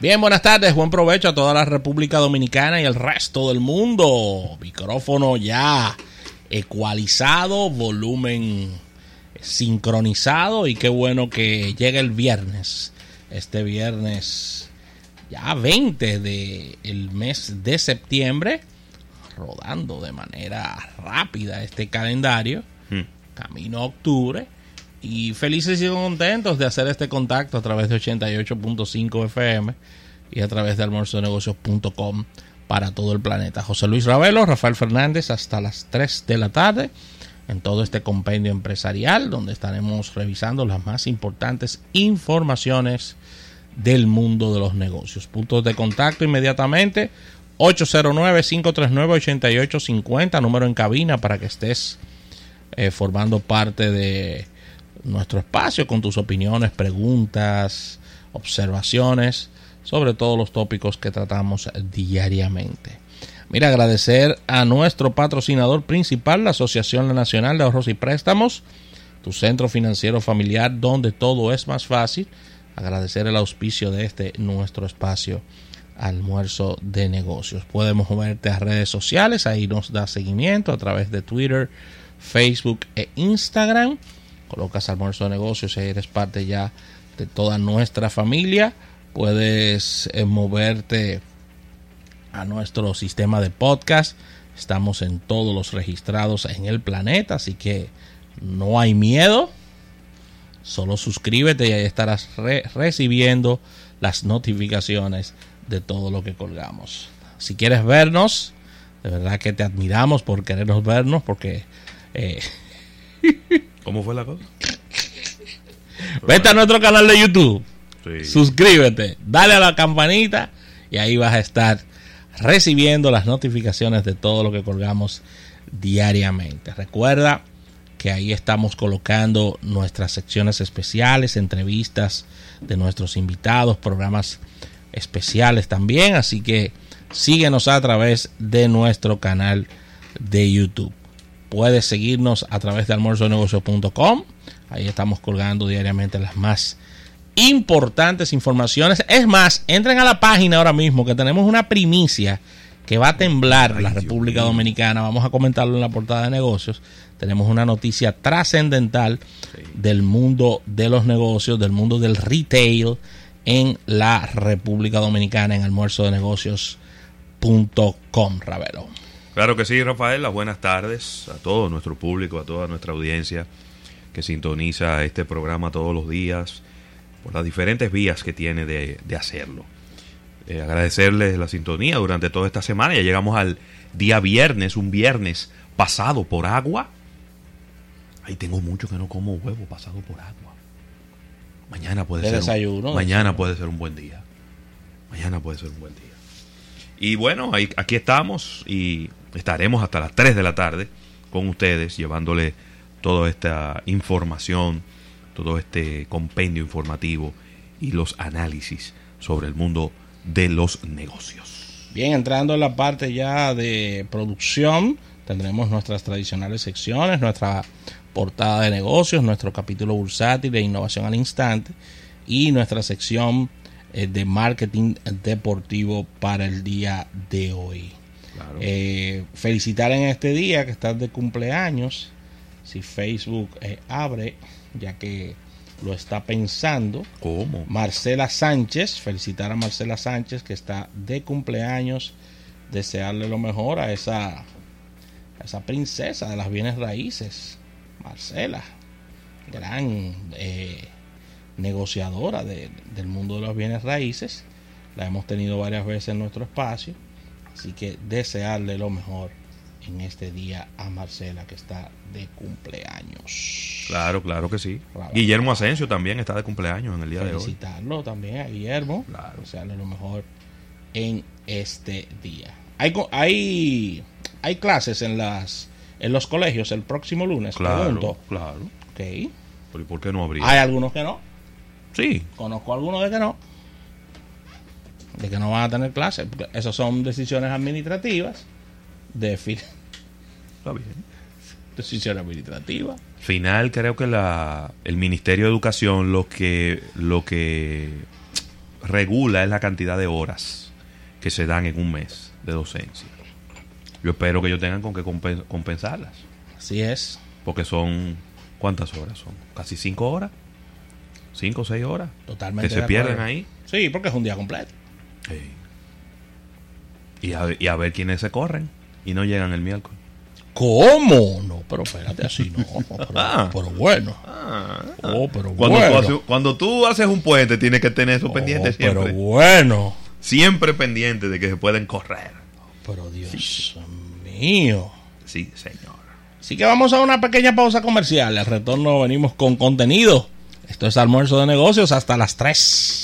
Bien, buenas tardes, buen provecho a toda la República Dominicana y el resto del mundo. Micrófono ya ecualizado, volumen sincronizado y qué bueno que llega el viernes. Este viernes ya 20 del el mes de septiembre, rodando de manera rápida este calendario, Hmm. camino a octubre. Y felices y contentos de hacer este contacto a través de 88.5 FM y a través de almuerzonegocios.com para todo el planeta. José Luis Ravelo, Rafael Fernández, hasta las 3 de la tarde en todo este compendio empresarial, donde estaremos revisando las más importantes informaciones del mundo de los negocios. Puntos de contacto inmediatamente 809-539-8850, número en cabina para que estés eh, formando parte de nuestro espacio con tus opiniones, preguntas, observaciones sobre todos los tópicos que tratamos diariamente. Mira, agradecer a nuestro patrocinador principal, la Asociación Nacional de Ahorros y Préstamos, tu centro financiero familiar donde todo es más fácil. Agradecer el auspicio de este nuestro espacio almuerzo de negocios. Puedes moverte a redes sociales, ahí nos da seguimiento a través de Twitter, Facebook e Instagram. Colocas almuerzo de negocios eres parte ya de toda nuestra familia. Puedes eh, moverte a nuestro sistema de podcast. Estamos en todos los registrados en el planeta, así que no hay miedo. Solo suscríbete y ahí estarás re recibiendo las notificaciones de todo lo que colgamos. Si quieres vernos, de verdad que te admiramos por querernos vernos, porque eh, ¿Cómo fue la cosa? vete a nuestro canal de YouTube, Sí. suscríbete, dale a la campanita y ahí vas a estar recibiendo las notificaciones de todo lo que colgamos diariamente. Recuerda que ahí estamos colocando nuestras secciones especiales, entrevistas de nuestros invitados, programas especiales también, así que síguenos a través de nuestro canal de YouTube. Puedes seguirnos a través de almuerzonegocios.com. Ahí estamos colgando diariamente las más importantes informaciones. Es más, entren a la página ahora mismo que tenemos una primicia que va a temblar Ay, la República. Dominicana. Vamos a comentarlo en la portada de negocios. Tenemos una noticia trascendental del mundo de los negocios, del mundo del retail en la República Dominicana en almuerzo de negocios.com, Ravelo. Claro que sí, Rafael. Las buenas tardes a todo nuestro público, a toda nuestra audiencia que sintoniza este programa todos los días por las diferentes vías que tiene de, de hacerlo. Eh, agradecerles la sintonía durante toda esta semana. Ya llegamos al día viernes, un viernes pasado por agua. Ahí tengo mucho que no como huevo pasado por agua. Mañana puede De ser. desayuno, un, mañana desayuno. puede ser un buen día. Mañana puede ser un buen día. Y bueno, ahí, aquí estamos y estaremos hasta las 3 de la tarde con ustedes llevándole toda esta información, todo este compendio informativo y los análisis sobre el mundo de los negocios. Bien, entrando en la parte ya de producción, tendremos nuestras tradicionales secciones, nuestra portada de negocios, nuestro capítulo bursátil de innovación al instante y nuestra sección de marketing deportivo para el día de hoy. Claro. Eh, felicitar en este día que estás de cumpleaños. Si Facebook eh, abre, ya que lo está pensando. ¿Cómo? Marcela Sánchez, felicitar a Marcela Sánchez que está de cumpleaños, desearle lo mejor a esa, a esa princesa de las bienes raíces, Marcela, gran eh, negociadora de- del mundo de los bienes raíces, la hemos tenido varias veces en nuestro espacio, así que desearle lo mejor en este día a Marcela que está de cumpleaños. Claro, claro que sí. Claro. Guillermo Asensio también está de cumpleaños en el día de hoy. felicitarlo también a Guillermo. Claro. Desearle lo mejor en este día. Hay, hay, hay clases en las en los colegios el próximo lunes. Claro, Pregunto. claro. Ok. Pero ¿y por qué no habría? Hay algunos que no. Sí, Conozco algunos de que no. De que no van a tener clases. Esas son decisiones administrativas. De fi- está bien. decisiones administrativas. Final, creo que la, el Ministerio de Educación lo que, lo que regula es la cantidad de horas que se dan en un mes de docencia. Yo espero que ellos tengan con qué compen- compensarlas. Así es. Porque son, ¿cuántas horas son? Casi cinco horas. Cinco o seis horas. Totalmente. Que se de pierden acuerdo. ahí. Sí, porque es un día completo. Y a, y a ver quiénes se corren y no llegan el miércoles. ¿Cómo? No, pero espérate así, no. Pero, Ah. pero bueno. Oh, pero Cuando, bueno. tú haces, cuando tú haces un puente, tienes que tener eso Oh, pendiente pero siempre. bueno. Siempre pendiente de que se pueden correr. Pero Dios mío. Sí, señor. Así que vamos a una pequeña pausa comercial. Al retorno venimos con contenido. Esto es almuerzo de negocios hasta las 3.